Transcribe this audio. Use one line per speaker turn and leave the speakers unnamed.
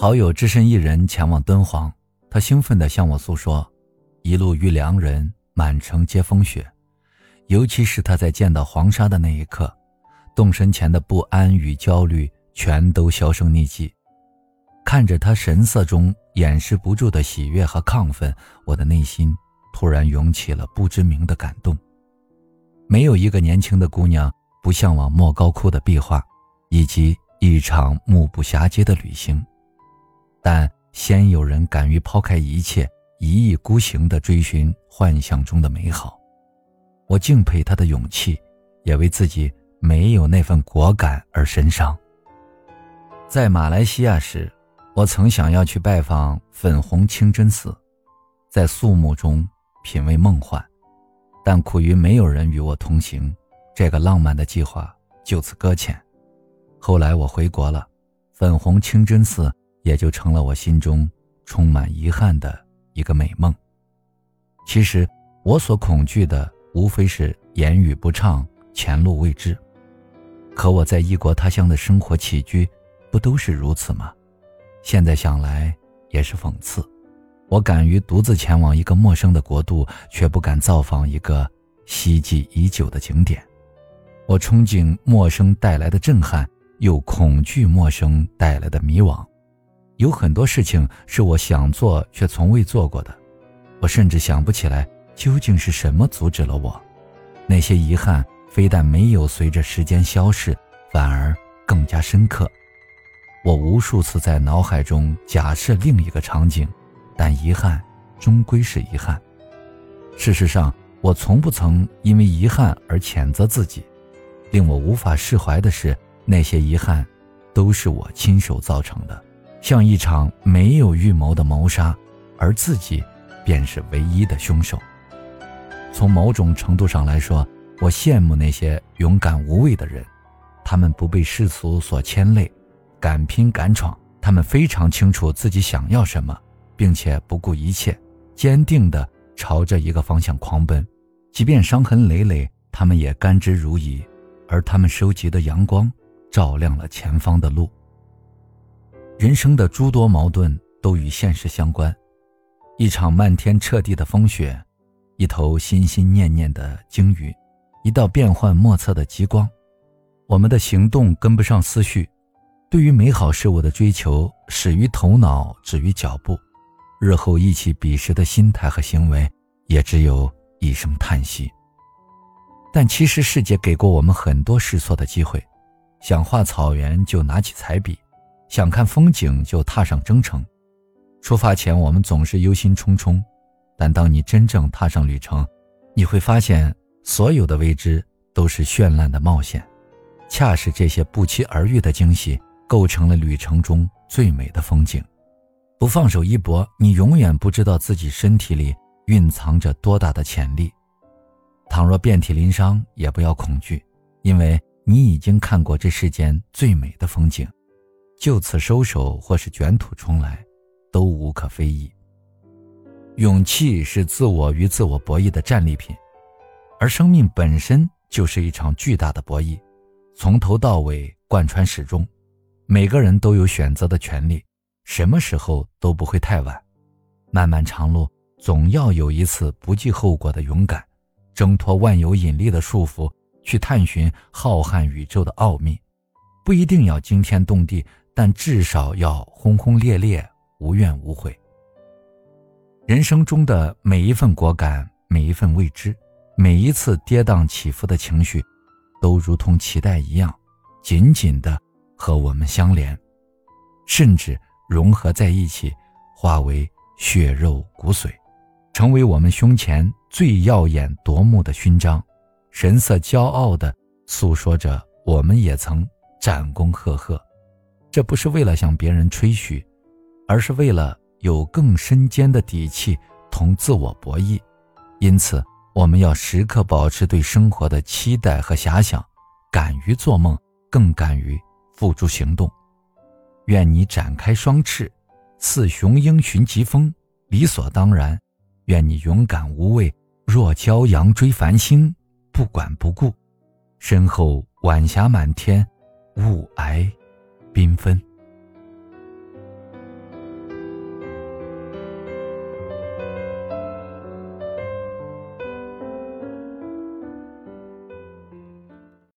好友只身一人前往敦煌，他兴奋地向我诉说，一路遇良人，满城皆风雪。尤其是他在见到黄沙的那一刻，动身前的不安与焦虑全都销声匿迹。看着他神色中掩饰不住的喜悦和亢奋，我的内心突然涌起了不知名的感动。没有一个年轻的姑娘不向往莫高窟的壁画，以及一场目不暇接的旅行，但鲜有人敢于抛开一切，一意孤行地追寻幻想中的美好。我敬佩他的勇气，也为自己没有那份果敢而神伤。在马来西亚时，我曾想要去拜访粉红清真寺，在肃穆中品味梦幻，但苦于没有人与我同行，这个浪漫的计划就此搁浅。后来我回国了，粉红清真寺也就成了我心中充满遗憾的一个美梦。其实，我所恐惧的。无非是言语不畅，前路未知。可我在异国他乡的生活起居，不都是如此吗？现在想来也是讽刺。我敢于独自前往一个陌生的国度，却不敢造访一个希冀已久的景点。我憧憬陌生带来的震撼，又恐惧陌生带来的迷惘。有很多事情是我想做却从未做过的，我甚至想不起来。究竟是什么阻止了我？那些遗憾非但没有随着时间消逝，反而更加深刻。我无数次在脑海中假设另一个场景，但遗憾终归是遗憾。事实上，我从不曾因为遗憾而谴责自己。令我无法释怀的是，那些遗憾都是我亲手造成的，像一场没有预谋的谋杀，而自己便是唯一的凶手。从某种程度上来说，我羡慕那些勇敢无畏的人，他们不被世俗所牵累，敢拼敢闯。他们非常清楚自己想要什么，并且不顾一切，坚定地朝着一个方向狂奔，即便伤痕累累，他们也甘之如饴。而他们收集的阳光，照亮了前方的路。人生的诸多矛盾都与现实相关，一场漫天彻地的风雪。一头心心念念的鲸鱼，一道变幻莫测的极光，我们的行动跟不上思绪，对于美好事物的追求始于头脑，止于脚步，日后一起彼时的心态和行为，也只有一声叹息。但其实世界给过我们很多试错的机会，想画草原就拿起彩笔，想看风景就踏上征程，出发前我们总是忧心忡忡。但当你真正踏上旅程，你会发现，所有的未知都是绚烂的冒险，恰是这些不期而遇的惊喜，构成了旅程中最美的风景。不放手一搏，你永远不知道自己身体里蕴藏着多大的潜力。倘若遍体鳞伤，也不要恐惧，因为你已经看过这世间最美的风景，就此收手或是卷土重来，都无可非议。勇气是自我与自我博弈的战利品，而生命本身就是一场巨大的博弈，从头到尾贯穿始终。每个人都有选择的权利，什么时候都不会太晚。漫漫长路，总要有一次不计后果的勇敢，挣脱万有引力的束缚，去探寻浩瀚宇宙的奥秘。不一定要惊天动地，但至少要轰轰烈烈，无怨无悔。人生中的每一份果敢，每一份未知，每一次跌宕起伏的情绪，都如同脐带一样，紧紧的和我们相连，甚至融合在一起，化为血肉骨髓，成为我们胸前最耀眼夺目的勋章，神色骄傲的诉说着我们也曾战功赫赫。这不是为了向别人吹嘘，而是为了。有更深坚的底气同自我博弈，因此我们要时刻保持对生活的期待和遐想，敢于做梦，更敢于付诸行动。愿你展开双翅，似雄鹰寻疾风，理所当然。愿你勇敢无畏，若骄阳追繁星，不管不顾。身后晚霞满天，雾霭缤纷。